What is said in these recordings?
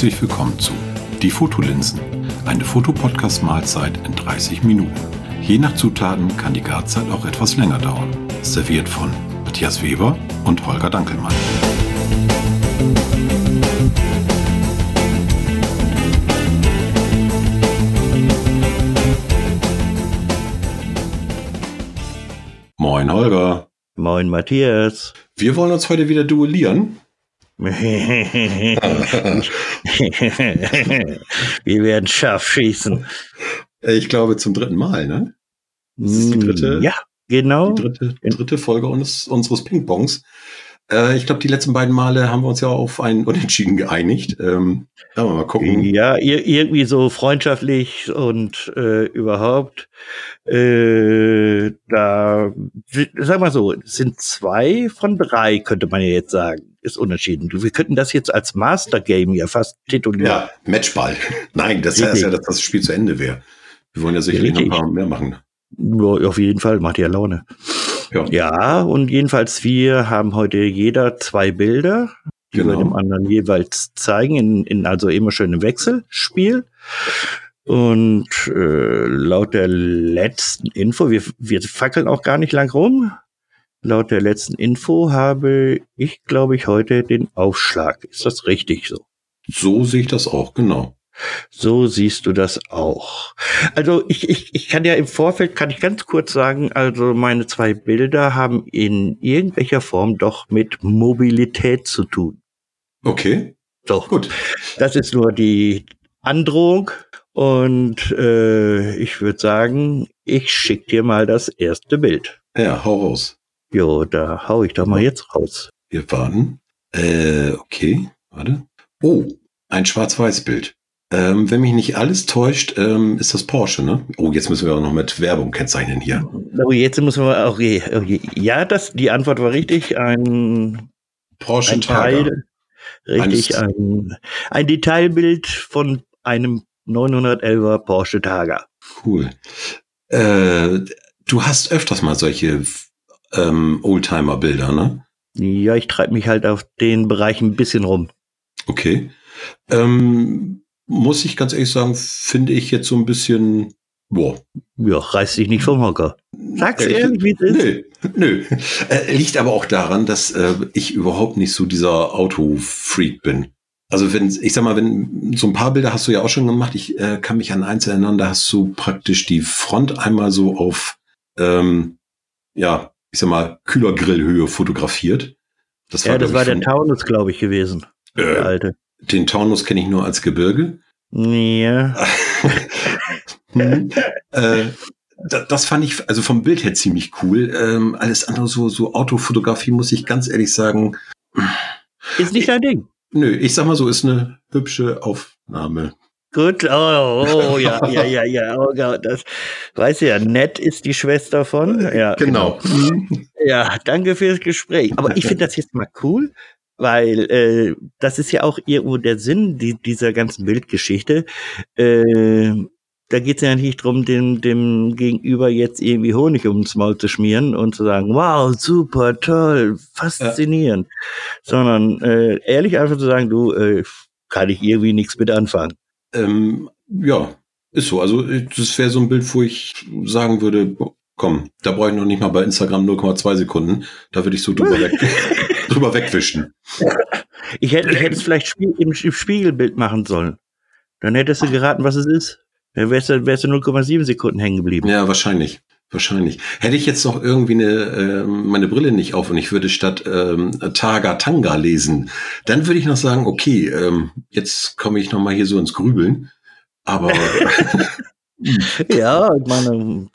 Herzlich willkommen zu Die Fotolinsen, eine Fotopodcast-Mahlzeit in 30 Minuten. Je nach Zutaten kann die Garzeit auch etwas länger dauern. Serviert von Matthias Weber und Holger Dankelmann. Moin Holger. Moin Matthias. Wir wollen uns heute wieder duellieren. Wir werden scharf schießen. Ich glaube zum dritten Mal, ne? Das ist die dritte, Ja, genau. die dritte, dritte Folge unseres, unseres Ping-Pongs. Äh, ich glaube, die letzten beiden Male haben wir uns ja auf einen Unentschieden geeinigt. Ähm, ja, mal gucken. Ja, ir irgendwie so freundschaftlich und äh, überhaupt. Äh, da, sag mal so, es sind zwei von drei, könnte man ja jetzt sagen, ist unentschieden. Wir könnten das jetzt als Master Game ja fast titulieren. Ja, Matchball. Nein, das heißt ja, dass das Spiel zu Ende wäre. Wir wollen ja sicherlich noch ein paar mehr machen. Ja, auf jeden Fall, macht ja Laune. Ja, Ja, und jedenfalls wir haben heute jeder zwei Bilder, die wir Genau. dem anderen jeweils zeigen, in, in also immer schön im Wechselspiel. Und äh, laut der letzten Info, wir, wir fackeln auch gar nicht lang rum. Laut der letzten Info habe ich, glaube ich, heute den Aufschlag. Ist das richtig so? so sehe ich das auch, genau. So siehst du das auch. Also ich, ich, ich kann ja im Vorfeld, kann ich ganz kurz sagen, also meine zwei Bilder haben in irgendwelcher Form doch mit Mobilität zu tun. Okay, So, gut. das ist nur die Androhung. Und äh, ich würde sagen, ich schick dir mal das erste Bild. Ja, hau raus. Jo, da hau ich doch mal jetzt raus. Wir warten. Äh, okay, warte. Oh, ein Schwarz-Weiß-Bild. Ähm, wenn mich nicht alles täuscht, ähm, ist das Porsche, ne? Oh, jetzt müssen wir auch noch mit Werbung kennzeichnen hier. Oh, jetzt müssen wir auch, okay, okay. ja, das, die Antwort war richtig. Ein Porsche ein. Teil, richtig, Eines- ein, ein Detailbild von einem 911er Porsche Targa. Cool. Äh, du hast öfters mal solche ähm, Oldtimer-Bilder, ne? Ja, ich treibe mich halt auf den Bereich ein bisschen rum. Okay. Ähm, muss ich ganz ehrlich sagen, finde ich jetzt so ein bisschen, boah. Ja, reiß dich nicht vom Hocker. Sag's Äh, ehrlich, wie es. Nö, nö. Äh, liegt aber auch daran, dass äh, ich überhaupt nicht so dieser Autofreak bin. Also wenn, ich sag mal, wenn so ein paar Bilder hast du ja auch schon gemacht, ich äh, kann mich an eins erinnern, da hast du praktisch die Front einmal so auf, ähm, ja, ich sag mal, Kühlergrillhöhe fotografiert. Das Ja, das glaub war ich, der Taunus, glaube ich, gewesen. Der äh, alte. Den Taunus kenne ich nur als Gebirge. Ja. Hm. äh, da, das fand ich also vom Bild her ziemlich cool. Ähm, alles andere so so Autofotografie muss ich ganz ehrlich sagen. Ist nicht dein Ding. Nö, ich sag mal so, ist eine hübsche Aufnahme. Gut, oh, oh, ja, ja, ja, ja, oh Gott, das, weißt du ja, nett ist die Schwester von, ja. Genau. Ja, danke fürs Gespräch. Aber ich finde das jetzt mal cool, weil äh, das ist ja auch irgendwo der Sinn die, dieser ganzen Bildgeschichte. Äh, da geht es ja nicht drum, dem, dem Gegenüber jetzt irgendwie Honig ums Maul zu schmieren und zu sagen, wow, super, toll, faszinierend. Sondern äh, ehrlich einfach zu sagen, du, äh, kann ich irgendwie nichts mit anfangen. Ähm, ja, ist so. Also das wäre so ein Bild, wo ich sagen würde, komm, da brauche ich noch nicht mal bei Instagram 0,2 Sekunden. Da würde ich so drüber, weg, drüber wegwischen. Ich hätte, ich hätte es vielleicht im Spiegelbild machen sollen. Dann hättest du geraten, was es ist. Dann wärst du, wärst du 0,7 Sekunden hängen geblieben. Ja, wahrscheinlich. Wahrscheinlich. Hätte ich jetzt noch irgendwie eine, äh, meine Brille nicht auf und ich würde statt ähm, Taga Tanga lesen, dann würde ich noch sagen, okay, ähm, jetzt komme ich noch mal hier so ins Grübeln. Aber Ja, ich meine,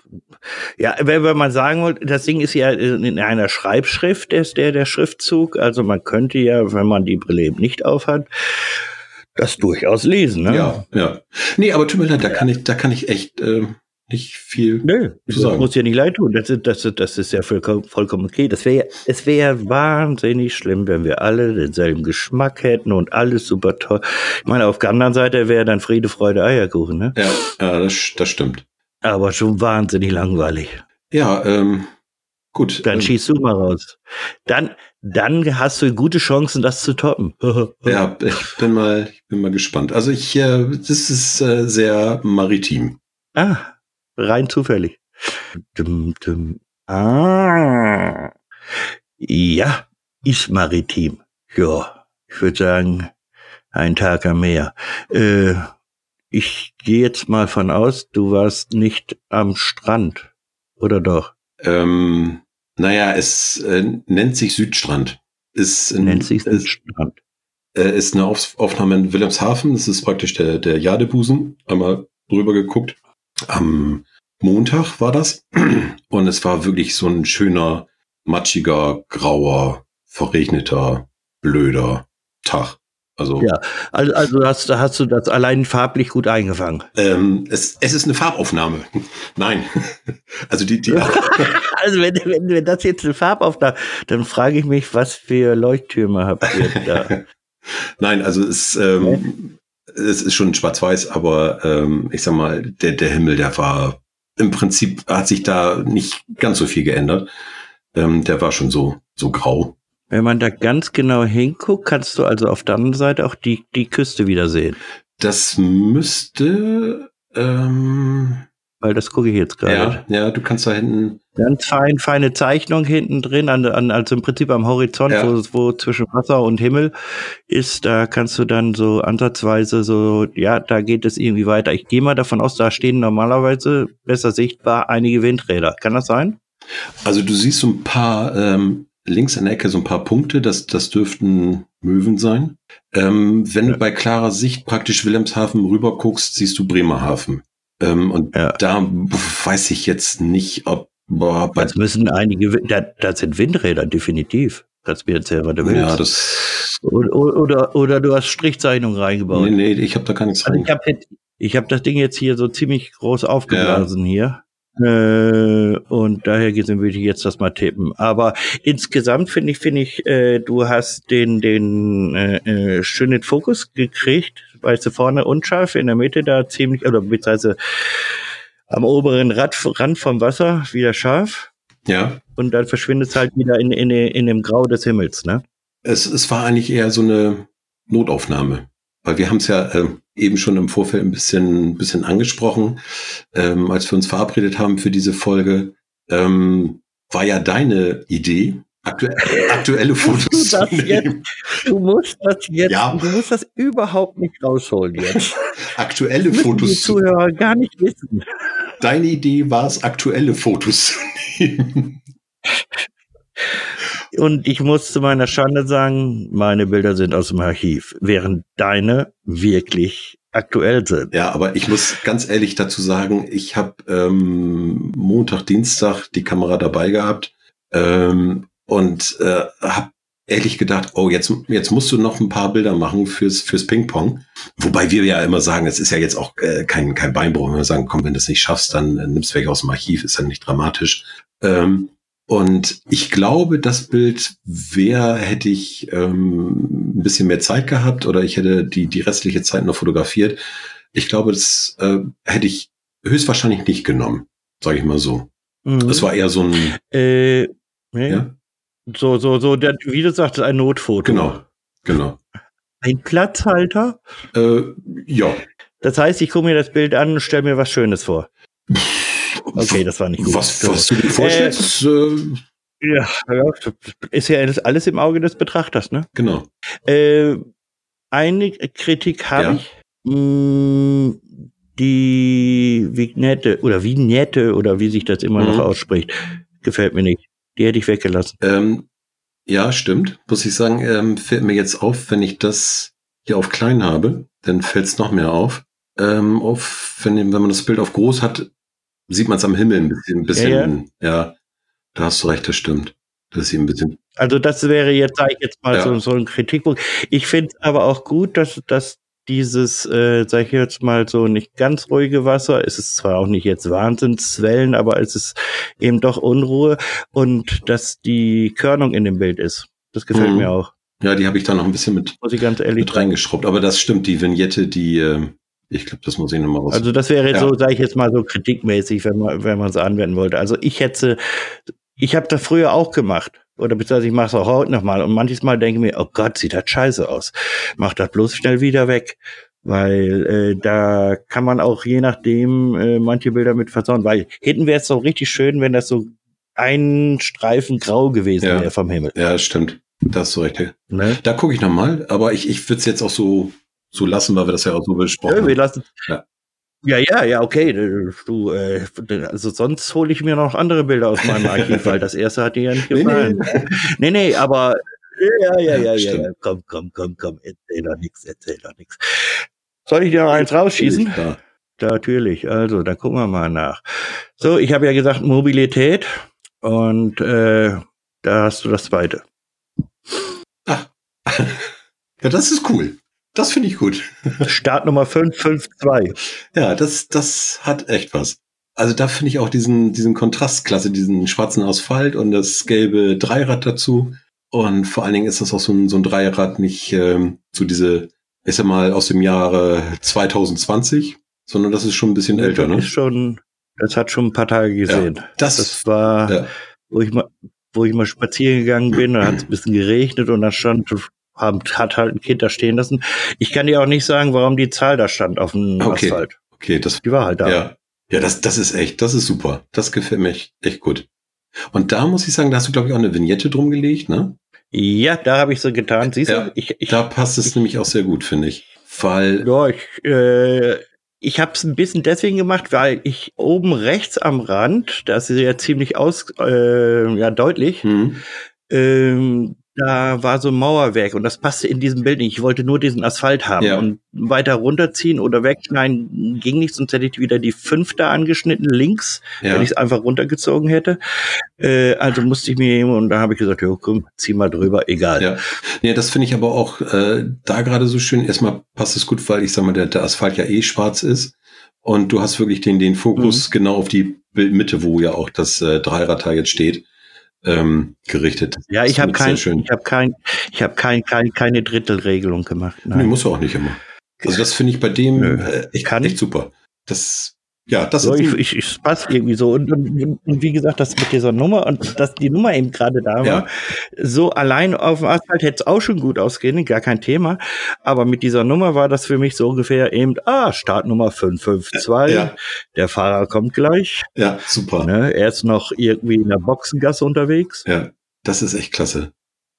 ja, wenn, wenn man sagen wollte, das Ding ist ja in einer Schreibschrift, ist der, der Schriftzug. Also man könnte ja, wenn man die Brille eben nicht aufhat, das durchaus lesen, ne? ja, ja. Nee, aber tut mir leid, da kann ich, da kann ich echt äh, nicht viel. Nö, Zu sagen. muss ja nicht leid tun. Das ist, das ist, das ist ja vollkommen, vollkommen okay. Das wäre, es wäre wahnsinnig schlimm, wenn wir alle denselben Geschmack hätten und alles super toll. Ich meine, auf der anderen Seite wäre dann Friede, Freude, Eierkuchen, ne? Ja, ja das, das stimmt. Aber schon wahnsinnig langweilig. Ja, ähm, gut. Dann ähm, schießt du mal raus. Dann, dann hast du gute Chancen, das zu toppen. ja, ich bin mal, ich bin mal gespannt. Also ich, äh, das ist äh, sehr maritim. Ah, rein zufällig. Dum, dum. Ah, ja, ist maritim. Ja, ich würde sagen, ein Tag am Meer. Äh, ich gehe jetzt mal von aus, du warst nicht am Strand, oder doch? Ähm, naja, es äh, nennt sich Südstrand. Ist in, nennt sich Südstrand. Ist, äh, ist eine Auf Aufnahme in Wilhelmshaven. Das ist praktisch der, der Jadebusen. Einmal drüber geguckt. Am Montag war das. Und es war wirklich so ein schöner, matschiger, grauer, verregneter, blöder Tag. Also, ja, also, also hast, hast du das allein farblich gut eingefangen. Ähm, es, es ist eine Farbaufnahme. Nein. Also die, die Also wenn, wenn, wenn das jetzt eine Farbaufnahme, dann frage ich mich, was für Leuchttürme habt ihr da? Nein, also es, ähm, es ist schon schwarz-weiß, aber ähm, ich sag mal, der, der Himmel, der war im Prinzip hat sich da nicht ganz so viel geändert. Ähm, der war schon so, so grau. Wenn man da ganz genau hinguckt, kannst du also auf der anderen Seite auch die, die Küste wieder sehen. Das müsste, ähm, weil das gucke ich jetzt gerade. Ja, ja, du kannst da hinten. Ganz fein, feine Zeichnung hinten drin, an, an, also im Prinzip am Horizont, ja. wo, wo zwischen Wasser und Himmel ist, da kannst du dann so ansatzweise so, ja, da geht es irgendwie weiter. Ich gehe mal davon aus, da stehen normalerweise besser sichtbar einige Windräder. Kann das sein? Also du siehst so ein paar ähm, links in der Ecke so ein paar Punkte, das, das dürften Möwen sein. Ähm, wenn ja. du bei klarer Sicht praktisch Wilhelmshaven rüber guckst, siehst du Bremerhaven. Ähm, und ja. da weiß ich jetzt nicht, ob. Boah, das müssen einige, da, da sind Windräder, definitiv. Kannst mir erzählen, was du willst. Ja, das. Oder, oder, oder du hast Strichzeichnungen reingebaut. Nee, nee, ich habe da gar nichts also. Ich habe hab das Ding jetzt hier so ziemlich groß aufgeblasen ja. hier. Äh, und daher würde ich jetzt das mal tippen. Aber insgesamt finde ich, finde ich, äh, du hast den, den äh, äh, schönen Fokus gekriegt, weißt du, vorne unscharf, in der Mitte da ziemlich, oder beziehungsweise am oberen Rad, Rand vom Wasser wieder scharf. Ja. Und dann verschwindet es halt wieder in, in, in dem Grau des Himmels, ne? Es, es war eigentlich eher so eine Notaufnahme. Weil wir haben es ja äh, eben schon im Vorfeld ein bisschen, bisschen angesprochen, ähm, als wir uns verabredet haben für diese Folge, ähm, war ja deine Idee, aktu aktuelle Fotos du zu nehmen. Jetzt, du musst das jetzt, ja. du musst das überhaupt nicht rausholen jetzt. aktuelle das Fotos. Die Zuhörer gar nicht wissen. Deine Idee war es, aktuelle Fotos zu nehmen. Und ich muss zu meiner Schande sagen, meine Bilder sind aus dem Archiv, während deine wirklich aktuell sind. Ja, aber ich muss ganz ehrlich dazu sagen, ich habe ähm, Montag, Dienstag die Kamera dabei gehabt ähm, und äh, habe ehrlich gedacht, oh, jetzt, jetzt musst du noch ein paar Bilder machen fürs, fürs Ping-Pong. Wobei wir ja immer sagen, es ist ja jetzt auch äh, kein, kein Beinbruch, wenn wir sagen, komm, wenn du es nicht schaffst, dann äh, nimmst du weg aus dem Archiv, ist ja nicht dramatisch. Ähm, und ich glaube, das Bild wäre, hätte ich ähm, ein bisschen mehr Zeit gehabt oder ich hätte die, die restliche Zeit noch fotografiert. Ich glaube, das äh, hätte ich höchstwahrscheinlich nicht genommen, sage ich mal so. Mhm. Das war eher so ein. Äh, nee. ja? So, so, so, der, wie du sagst, ein Notfoto. Genau, genau. Ein Platzhalter? Äh, ja. Das heißt, ich gucke mir das Bild an und stelle mir was Schönes vor. Okay, das war nicht gut. Was, was du dir vorstellst? Äh, äh, ja, ja, ist ja alles im Auge des Betrachters, ne? Genau. Äh, eine Kritik habe ja. ich. Mh, mm, die Vignette oder Vignette oder wie sich das immer mhm. noch ausspricht, gefällt mir nicht. Die hätte ich weggelassen. Ähm, ja, stimmt. Muss ich sagen, ähm, fällt mir jetzt auf, wenn ich das hier auf klein habe, dann fällt es noch mehr auf. Ähm, auf, wenn, wenn man das Bild auf groß hat, sieht man es am Himmel ein bisschen, ein bisschen, ja, ja. ja, da hast du recht, das stimmt. Das ist ein bisschen. Also das wäre jetzt, sage ich jetzt mal, ja. so, so ein Kritikpunkt. Ich finde es aber auch gut, dass, dass dieses, äh, sag ich jetzt mal, so nicht ganz ruhige Wasser, es ist zwar auch nicht jetzt Wahnsinnswellen, aber es ist eben doch Unruhe und dass die Körnung in dem Bild ist. Das gefällt mhm. mir auch. Ja, die habe ich da noch ein bisschen mit, Muss ich ganz ehrlich mit reingeschrubbt. Aber das stimmt, die Vignette, die, äh, ich glaube, das muss ich nochmal raus. Also das wäre ja. so, sage ich jetzt mal so kritikmäßig, wenn man wenn man es anwenden wollte. Also ich hätte, ich habe das früher auch gemacht. Oder beziehungsweise ich mache es auch heute nochmal. Und manches Mal denke ich mir, oh Gott, sieht das scheiße aus. Mach das bloß schnell wieder weg. Weil äh, da kann man auch je nachdem äh, manche Bilder mit versauen. Weil hinten wäre es so richtig schön, wenn das so ein Streifen grau gewesen Ja. wäre vom Himmel. Ja, stimmt. Da hast du recht. Ne? Da gucke ich nochmal, aber ich, ich würde es jetzt auch so, so lassen, weil wir das ja auch so besprochen Ja, wir haben. lassen. Ja. Ja, ja, ja, okay. Du, äh, also sonst hole ich mir noch andere Bilder aus meinem Archiv, weil das erste hat dir ja nicht Nee, gefallen. Nee, nee, aber ja, ja, ja, ja, ja. Komm, komm, komm, komm, erzähl doch nix, erzähl doch nix. Soll ich dir noch eins rausschießen? Ja. Natürlich, also, da gucken wir mal nach. So, ich habe ja gesagt Mobilität und äh, da hast du das zweite. ja, das ist cool. Das finde ich gut. Startnummer 552. Ja, das, das hat echt was. Also da finde ich auch diesen, diesen Kontrastklasse, diesen schwarzen Asphalt und das gelbe Dreirad dazu. Und vor allen Dingen ist das auch so ein, so ein Dreirad nicht ähm, so diese, ich sag mal, aus dem Jahre 2020, sondern das ist schon ein bisschen älter, Das ne? ist schon, das hat schon ein paar Tage gesehen. Das, Das war, ja, wo ich mal, wo ich mal spazieren gegangen bin, da hat es ein bisschen geregnet und da stand, haben- hat halt ein Kind da stehen lassen. Ich kann dir auch nicht sagen, warum die Zahl da stand auf dem Okay. Asphalt. okay, das Die war halt da. Ja, ja das, das ist echt, das ist super. Das gefällt mir echt, echt gut. Und da muss ich sagen, da hast du, glaube ich, auch eine Vignette drum gelegt, ne? Ja, da habe ich so getan. Siehst Ja, du? Ich, ich, Da passt es nämlich auch sehr gut, finde ich. Weil, ja, ich, äh, ich habe es ein bisschen deswegen gemacht, weil ich oben rechts am Rand, das ist ja ziemlich aus, äh, ja deutlich, hm, ähm, da war so ein Mauerwerk und das passte in diesem Bild nicht. Ich wollte nur diesen Asphalt haben Ja. und weiter runterziehen oder wegschneiden ging nicht, sonst hätte ich wieder die fünfte angeschnitten links, ja, wenn ich es einfach runtergezogen hätte. Äh, also musste ich mir und da habe ich gesagt, ja, komm, zieh mal drüber, egal. ja. Nee, das finde ich aber auch äh, da gerade so schön. Erstmal passt es gut, weil ich sag mal, der, der Asphalt ja eh schwarz ist. Und du hast wirklich den, den Mhm. Fokus genau auf die Bildmitte, wo ja auch das äh, Dreirad jetzt steht, ähm, gerichtet. Ja, ich habe kein, ich habe kein, ich habe kein, kein, keine Drittelregelung gemacht. Nee, Nein. muss er auch nicht immer. Also das finde ich bei dem äh, echt, Kann. echt super. Das, ja, das So, ist ich, ich, ich passt irgendwie so. Und, und, und wie gesagt, das mit dieser Nummer und dass die Nummer eben gerade da war, Ja. so allein auf dem Asphalt hätte es auch schon gut ausgehen, gar kein Thema. Aber mit dieser Nummer war das für mich so ungefähr eben, ah, Startnummer 552, Ja. der Fahrer kommt gleich. ja, super. Ne? Er ist noch irgendwie in der Boxengasse unterwegs. Ja, das ist echt klasse.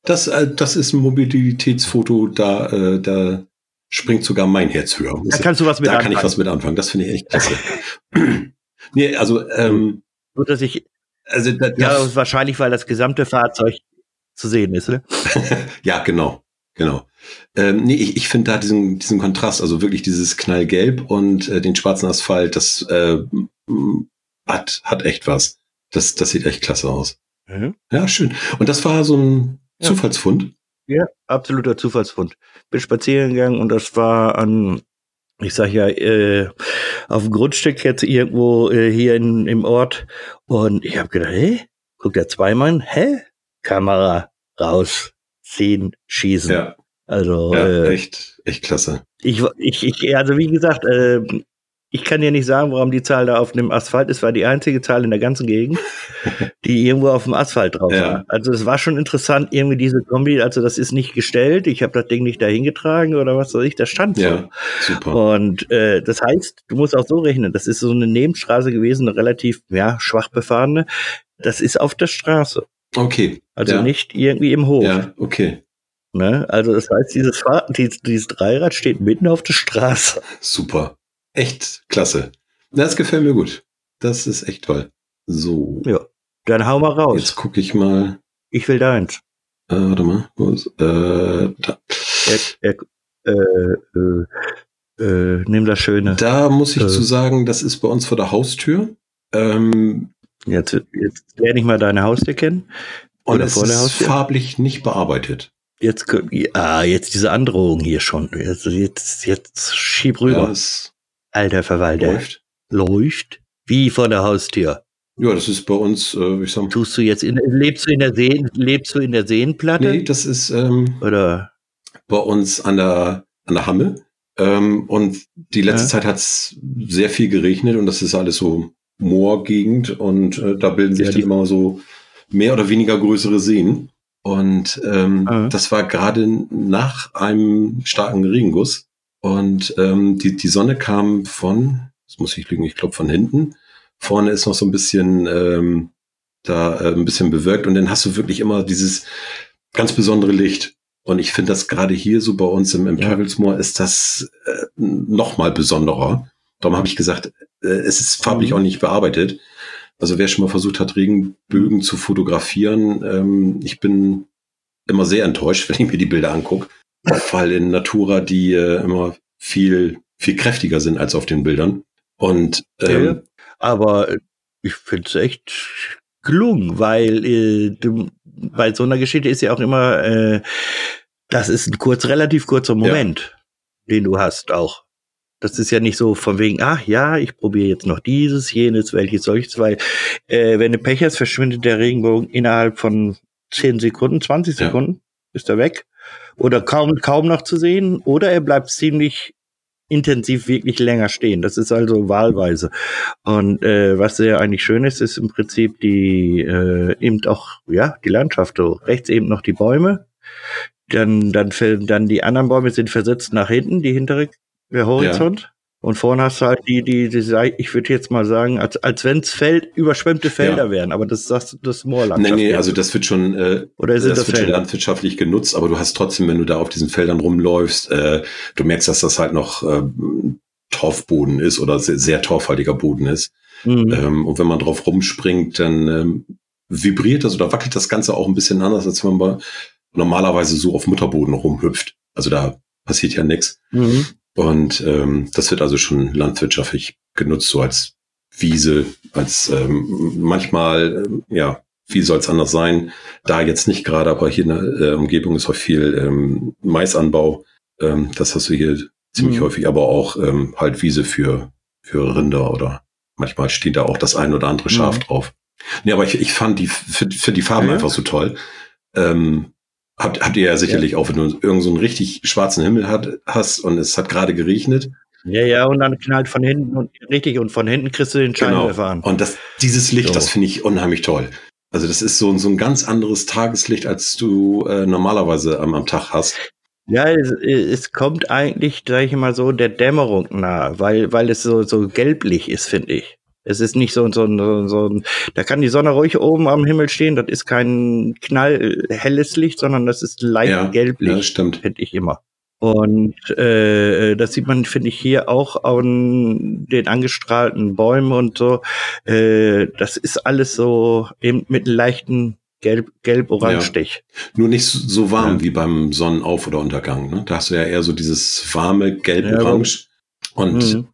Das, äh, das ist ein Mobilitätsfoto, da, äh, da springt sogar mein Herz höher. Da kannst du was mit da kann ich anfangen. was mit anfangen. Das finde ich echt klasse. nee, also, ähm, Nur, dass ich, also da, ja, da, wahrscheinlich, weil das gesamte Fahrzeug zu sehen ist. Ne? ja, genau, genau. Ähm, nee, ich, ich finde da diesen, diesen Kontrast, also wirklich dieses Knallgelb und äh, den schwarzen Asphalt, das äh, hat, hat echt was. Das, das sieht echt klasse aus. Mhm. Ja, schön. Und das war so ein Ja. Zufallsfund. Ja, absoluter Zufallsfund. Bin spazieren gegangen und das war an, ich sag ja, äh, auf dem Grundstück jetzt irgendwo äh, hier in, im Ort. Und ich habe gedacht, hä? Guckt der Zweimann, hä? Kamera raus, ziehen, schießen. Ja, Also ja äh, echt, echt klasse. ich, ich, ich, also wie gesagt, äh, ich kann dir nicht sagen, warum die Zahl da auf dem Asphalt ist, war die einzige Zahl in der ganzen Gegend, die irgendwo auf dem Asphalt drauf Ja. war. Also es war schon interessant, irgendwie diese Kombi, also das ist nicht gestellt, ich habe das Ding nicht dahin getragen oder was weiß ich, das stand so. Ja, super. Und äh, das heißt, du musst auch so rechnen, das ist so eine Nebenstraße gewesen, eine relativ ja, schwach befahrene. Das ist auf der Straße, Okay. also ja. nicht irgendwie im Hof. Ja, okay. Ne? Also das heißt, dieses, Fahr dieses, dieses Dreirad steht mitten auf der Straße. Super. Echt klasse. Das gefällt mir gut. Das ist echt toll. So. Ja. Dann hau mal raus. Jetzt gucke ich mal. Ich will deins. Äh, warte mal. Wo ist, äh, da. Er, er, äh, äh, äh, nimm das Schöne. da muss ich Äh. zu sagen, das ist bei uns vor der Haustür. Ähm, Jetzt, jetzt lerne ich mal deine Haustür kennen. und es ist farblich nicht bearbeitet. Jetzt, ah, jetzt diese Androhung hier schon. Jetzt, jetzt, jetzt schieb rüber. Ja, es Alter Verwalter. läuft. Läuft? Wie vor der Haustür? Ja, das ist bei uns, äh, ich sag Tust du jetzt in, lebst du in der Seen, lebst du in der Seenplatte? Nee, das ist ähm, Oder? bei uns an der, an der Hamme. Ähm, und die letzte Ja. Zeit hat es sehr viel geregnet und das ist alles so Moorgegend und äh, da bilden sich Ja, dann immer so mehr oder weniger größere Seen. Und ähm, mhm. das war gerade nach einem starken Regenguss. Und ähm, die, die Sonne kam von, das muss ich lügen, ich glaube von hinten. Vorne ist noch so ein bisschen ähm, da äh, ein bisschen bewirkt und dann hast du wirklich immer dieses ganz besondere Licht. Und ich finde das gerade hier so bei uns im, im ja. Teufelsmoor ist das äh, noch mal besonderer. Darum habe ich gesagt, äh, es ist farblich mhm. auch nicht bearbeitet. Also wer schon mal versucht hat, Regenbögen zu fotografieren, ähm, ich bin immer sehr enttäuscht, wenn ich mir die Bilder angucke, weil in Natura die äh, immer viel viel kräftiger sind als auf den Bildern. Und ähm, ja, aber ich finde es echt gelungen, weil äh, du, bei so einer Geschichte ist ja auch immer, äh, das ist ein kurz, relativ kurzer Moment, ja. den du hast auch. Das ist ja nicht so von wegen, ach ja, ich probiere jetzt noch dieses, jenes, welches, solches, weil äh, wenn du Pech hast, verschwindet der Regenbogen innerhalb von 10 Sekunden, 20 Sekunden, ja. ist er weg. Oder kaum, kaum noch zu sehen, oder er bleibt ziemlich intensiv wirklich länger stehen. Das ist also wahlweise. Und äh, was sehr eigentlich schön ist, ist im Prinzip die äh, eben auch ja die Landschaft. So rechts eben noch die Bäume. Dann dann dann die anderen Bäume sind versetzt nach hinten, die hintere der Horizont. Ja. Und vorne hast du halt die, die, die, ich würde jetzt mal sagen, als, als wenn es Feld, überschwemmte Felder ja. wären, aber das sagst du, das Moorland. Nee, nee, also das wird schon, äh, Oder sind das, das wird schon landwirtschaftlich genutzt, aber du hast trotzdem, wenn du da auf diesen Feldern rumläufst, äh, du merkst, dass das halt noch äh, Torfboden ist oder sehr, sehr torfhaltiger Boden ist. Mhm. Ähm, und wenn man drauf rumspringt, dann ähm, vibriert das oder wackelt das Ganze auch ein bisschen anders, als wenn man normalerweise so auf Mutterboden rumhüpft. Also da passiert ja nichts. Mhm. Und ähm, das wird also schon landwirtschaftlich genutzt, so als Wiese, als ähm, manchmal, äh, ja, wie soll es anders sein? Da jetzt nicht gerade, aber hier in der äh, Umgebung ist auch viel ähm, Maisanbau. Ähm, das hast du hier ziemlich mhm. häufig, aber auch ähm, halt Wiese für, für Rinder oder manchmal steht da auch das ein oder andere Schaf mhm. drauf. Nee, aber ich, ich fand die, für, für die Farben ja. einfach so toll. Ähm, Habt, habt ihr ja sicherlich ja. auch, wenn du irgendeinen so einen richtig schwarzen Himmel hat, hast und es hat gerade geregnet. Ja, ja, und dann knallt von hinten und richtig und von hinten kriegst du den. Scheinwerfer genau. an. Und das, dieses Licht, so. das finde ich unheimlich toll. Also das ist so, so ein ganz anderes Tageslicht, als du äh, normalerweise am, am Tag hast. Ja, es, es kommt eigentlich, sage ich mal so, der Dämmerung nahe, weil, weil es so, so gelblich ist, finde ich. Es ist nicht so, so, so, so, da kann die Sonne ruhig oben am Himmel stehen. Das ist kein knallhelles Licht, sondern das ist leicht ja, gelblich. Ja, stimmt. Finde ich immer. Und äh, das sieht man, finde ich, hier auch an den angestrahlten Bäumen und so. Äh, das ist alles so eben mit einem leichten gelb, gelb-orange-Stich. Ja. Nur nicht so warm ja. wie beim Sonnenauf- oder Untergang. Ne? Da hast du ja eher so dieses warme gelb-orange. Ja, und mhm.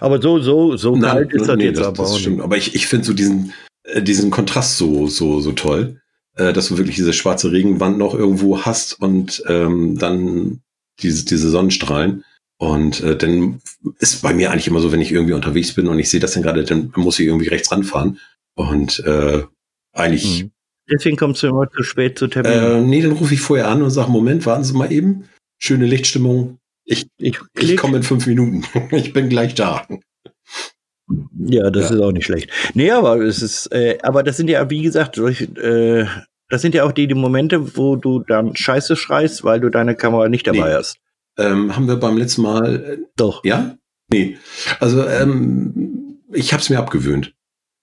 Aber so, so, so Nein, kalt ist das nee, jetzt das, aber das stimmt. Aber ich, ich finde so diesen, äh, diesen Kontrast so, so, so toll, äh, dass du wirklich diese schwarze Regenwand noch irgendwo hast und ähm, dann diese, diese Sonnenstrahlen. Und äh, dann ist bei mir eigentlich immer so, wenn ich irgendwie unterwegs bin und ich sehe das dann gerade, dann muss ich irgendwie rechts ranfahren. Und äh, eigentlich. Mhm. Deswegen kommst du immer zu spät zu Termin. Äh, nee, dann rufe ich vorher an und sage, Moment, warten Sie mal eben. Schöne Lichtstimmung, ich, ich, ich komme in fünf Minuten. ich bin gleich da. Ja, das ja. ist auch nicht schlecht. Nee, aber es ist, äh, aber das sind ja, wie gesagt, durch, äh, das sind ja auch die, die Momente, wo du dann Scheiße schreist, weil du deine Kamera nicht dabei nee. hast. Ähm, haben wir beim letzten Mal. Äh, Doch. Ja? Nee. Also, ähm, ich habe es mir abgewöhnt.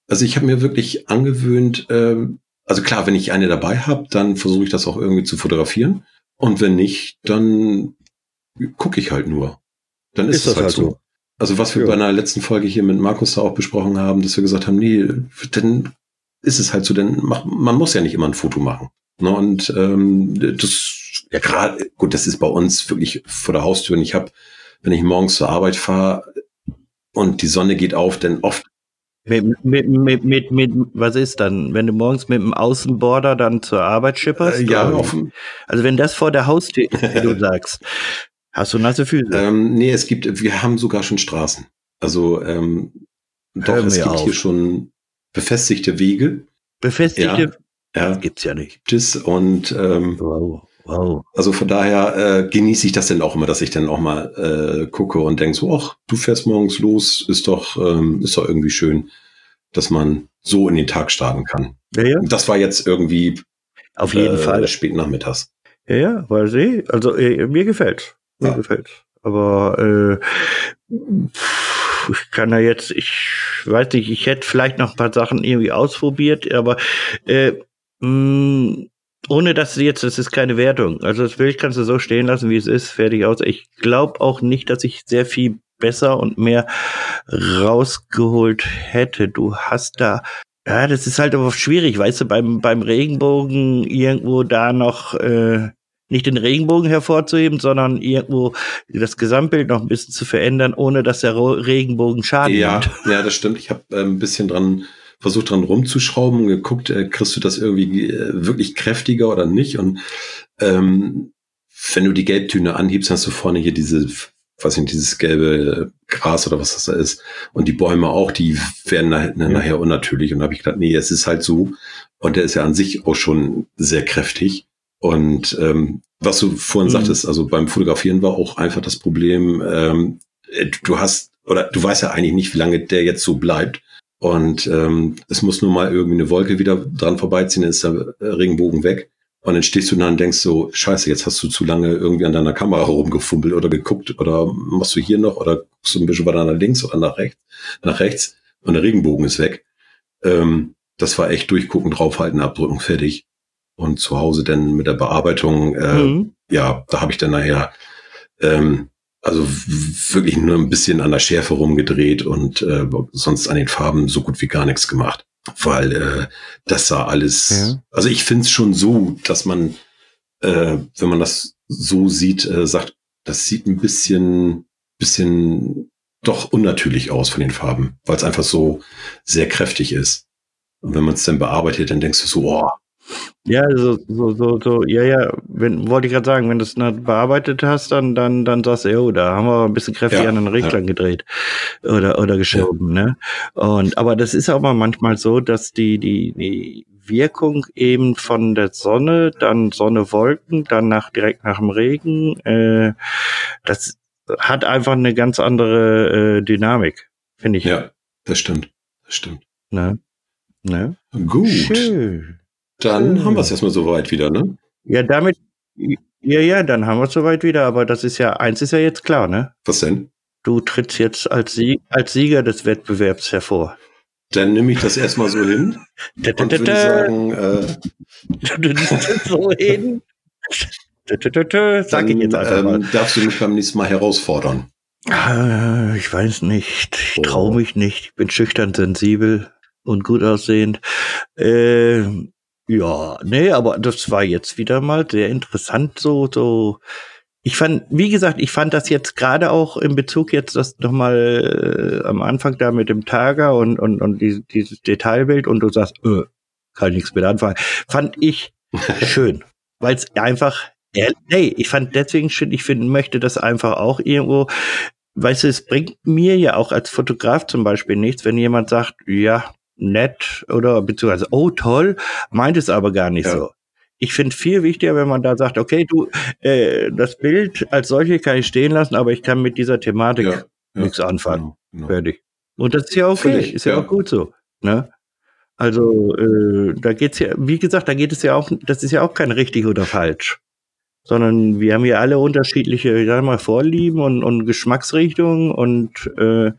Also ich habe mir wirklich angewöhnt, ähm, also klar, wenn ich eine dabei habe, dann versuche ich das auch irgendwie zu fotografieren. Und wenn nicht, dann gucke ich halt nur. Dann ist, ist es halt, halt so. so. Also was wir ja. bei einer letzten Folge hier mit Markus da auch besprochen haben, dass wir gesagt haben, nee, dann ist es halt so, denn man muss ja nicht immer ein Foto machen. Ne? Und ähm, das, ja gerade, gut, das ist bei uns wirklich vor der Haustür. Und ich habe, wenn ich morgens zur Arbeit fahre und die Sonne geht auf, denn oft mit, mit, mit, mit, mit, was ist dann, wenn du morgens mit dem Außenborder dann zur Arbeit schipperst? Äh, ja, offen. Also wenn das vor der Haustür ist, wie du sagst, Hast du nasse Füße? Ähm, nee, es gibt, wir haben sogar schon Straßen. Also ähm, doch, es gibt auf. hier schon befestigte Wege. Befestigte? Ja, ja. gibt's ja nicht. Und ähm, wow. Wow. Also von daher äh, genieße ich das dann auch immer, dass ich dann auch mal äh, gucke und denke so, ach, du fährst morgens los, ist doch, ähm, ist doch irgendwie schön, dass man so in den Tag starten kann. Ja, ja. Das war jetzt irgendwie Auf jeden äh, Fall. spät nachmittags. Ja, ja, weil sie, also äh, mir gefällt. Mir Ja. gefällt. Aber äh, ich kann ja jetzt, ich weiß nicht, ich hätte vielleicht noch ein paar Sachen irgendwie ausprobiert, aber äh, mh, ohne dass jetzt, das ist keine Wertung. Also das Bild kannst du so stehen lassen, wie es ist, fertig aus. Ich glaube auch nicht, dass ich sehr viel besser und mehr rausgeholt hätte. Du hast da ja, das ist halt aber schwierig, weißt du, beim, beim Regenbogen irgendwo da noch äh, nicht den Regenbogen hervorzuheben, sondern irgendwo das Gesamtbild noch ein bisschen zu verändern, ohne dass der Regenbogen Schaden Ja, ja, das stimmt. Ich habe äh, ein bisschen dran versucht, dran rumzuschrauben und geguckt, äh, kriegst du das irgendwie äh, wirklich kräftiger oder nicht? Und ähm, wenn du die Gelbtöne anhebst, hast du vorne hier diese, weiß nicht, dieses gelbe Gras oder was das da ist. Und die Bäume auch, die werden nach, Ja. nachher unnatürlich. Und da habe ich gedacht, nee, es ist halt so. Und der ist ja an sich auch schon sehr kräftig. Und ähm, was du vorhin Mhm. sagtest, also beim Fotografieren war auch einfach das Problem, ähm, äh, du hast, oder du weißt ja eigentlich nicht, wie lange der jetzt so bleibt. Und ähm, es muss nur mal irgendwie eine Wolke wieder dran vorbeiziehen, dann ist der äh, Regenbogen weg. Und dann stehst du da und denkst so, scheiße, jetzt hast du zu lange irgendwie an deiner Kamera rumgefummelt oder geguckt oder machst du hier noch oder guckst du ein bisschen weiter nach links oder nach rechts, nach rechts und der Regenbogen ist weg. Ähm, das war echt durchgucken, draufhalten, abdrücken, fertig. Und zu Hause dann mit der Bearbeitung, äh, Mhm. ja, da habe ich dann nachher ähm, also wirklich nur ein bisschen an der Schärfe rumgedreht und äh, sonst an den Farben so gut wie gar nichts gemacht. Weil äh, das sah alles, Ja. also ich finde es schon so, dass man, äh, wenn man das so sieht, äh, sagt, das sieht ein bisschen, bisschen doch unnatürlich aus von den Farben, weil es einfach so sehr kräftig ist. Und wenn man es dann bearbeitet, dann denkst du so, oh, Ja, so, so, so, so, ja, ja, wenn, wollte ich gerade sagen, wenn du es dann bearbeitet hast, dann, dann, dann sagst du, oh, da haben wir ein bisschen kräftig Ja, an den Reglern gedreht oder, oder geschoben, ne? Und, aber das ist aber manchmal so, dass die, die, die Wirkung eben von der Sonne, dann Sonne, Wolken, dann nach, direkt nach dem Regen, äh, das hat einfach eine ganz andere äh, Dynamik, finde ich. ja, das stimmt, das stimmt. Ne? Ne? Gut. Schön. Dann Schön. haben wir es erstmal soweit wieder, ne? Ja, damit, ja, ja, dann haben wir es soweit wieder, aber das ist ja, eins ist ja jetzt klar, ne? Was denn? Du trittst jetzt als, Sieg, als Sieger des Wettbewerbs hervor. Dann nehme ich das erstmal so hin und würde sagen, äh, Du nimmst so hin. Sag ich dann jetzt einfach mal. ähm, darfst du mich beim nächsten Mal herausfordern. Ah, Ich weiß nicht. Ich Oh. traue mich nicht. Ich bin schüchtern, sensibel und gut aussehend. Ähm, ja, nee, aber das war jetzt wieder mal sehr interessant. So, so. Ich fand, wie gesagt, ich fand das jetzt gerade auch in Bezug jetzt das nochmal äh, am Anfang da mit dem Tager und, und, und die, dieses Detailbild und du sagst, äh, kann ich nichts mit anfangen, fand ich schön. Weil es einfach, ja, nee, ich fand deswegen schön, ich find, möchte das einfach auch irgendwo, weißt du, es bringt mir ja auch als Fotograf zum Beispiel nichts, wenn jemand sagt, ja, nett oder beziehungsweise, oh toll, meint es aber gar nicht Ja. so. Ich finde viel wichtiger, wenn man da sagt, okay, du, äh, das Bild als solche kann ich stehen lassen, aber ich kann mit dieser Thematik Ja, ja. nichts anfangen. Genau, genau. Fertig. Und das ist ja okay, Völlig, ist ja, ja. auch gut so. Ne? Also, äh, da geht's ja, wie gesagt, da geht es ja auch, das ist ja auch kein richtig oder falsch. Sondern wir haben ja alle unterschiedliche, ich sag mal, Vorlieben und, und Geschmacksrichtungen und äh,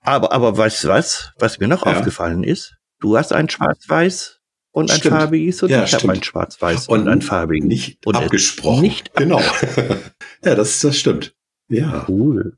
aber, aber weißt du was, was mir noch Ja. aufgefallen ist? Du hast ein Schwarz-Weiß und ein Stimmt. farbiges und Ja, ich habe ein Schwarz-Weiß und, Und ein farbiges. Nicht Und es- abgesprochen. nicht genau. ja, das, das stimmt. Ja. Cool.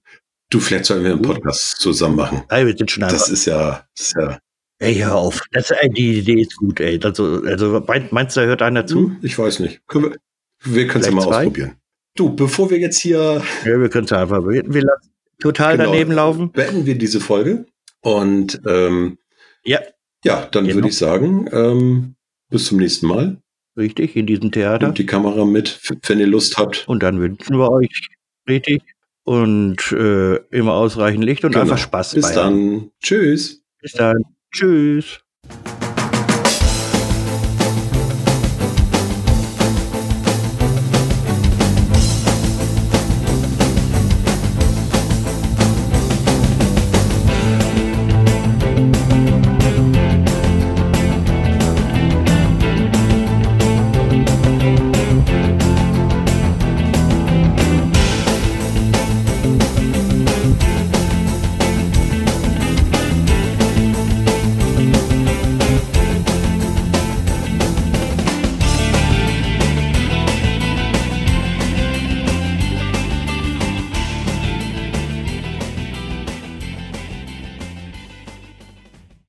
Du, vielleicht sollten wir einen Cool. Podcast zusammen machen. Ey, wir sind schon. Das ist ja, das ist ja Ey, hör auf. Das, ey, die Idee ist gut, ey. Also, also mein- meinst du, da hört einer zu? Hm, Ich weiß nicht. Können wir wir können es ja mal zwei? ausprobieren. Du, bevor wir jetzt hier Ja, wir können es einfach. Wir, wir lassen total Genau. daneben laufen. beenden wir diese Folge und ähm, Ja, ja, dann Genau. würde ich sagen, ähm, bis zum nächsten Mal. richtig, in diesem Theater. Nehmt die Kamera mit, wenn ihr Lust habt. Und dann wünschen wir euch richtig und äh, immer ausreichend Licht und Genau. einfach Spaß Bis bei. dann. Tschüss. Bis dann. Tschüss.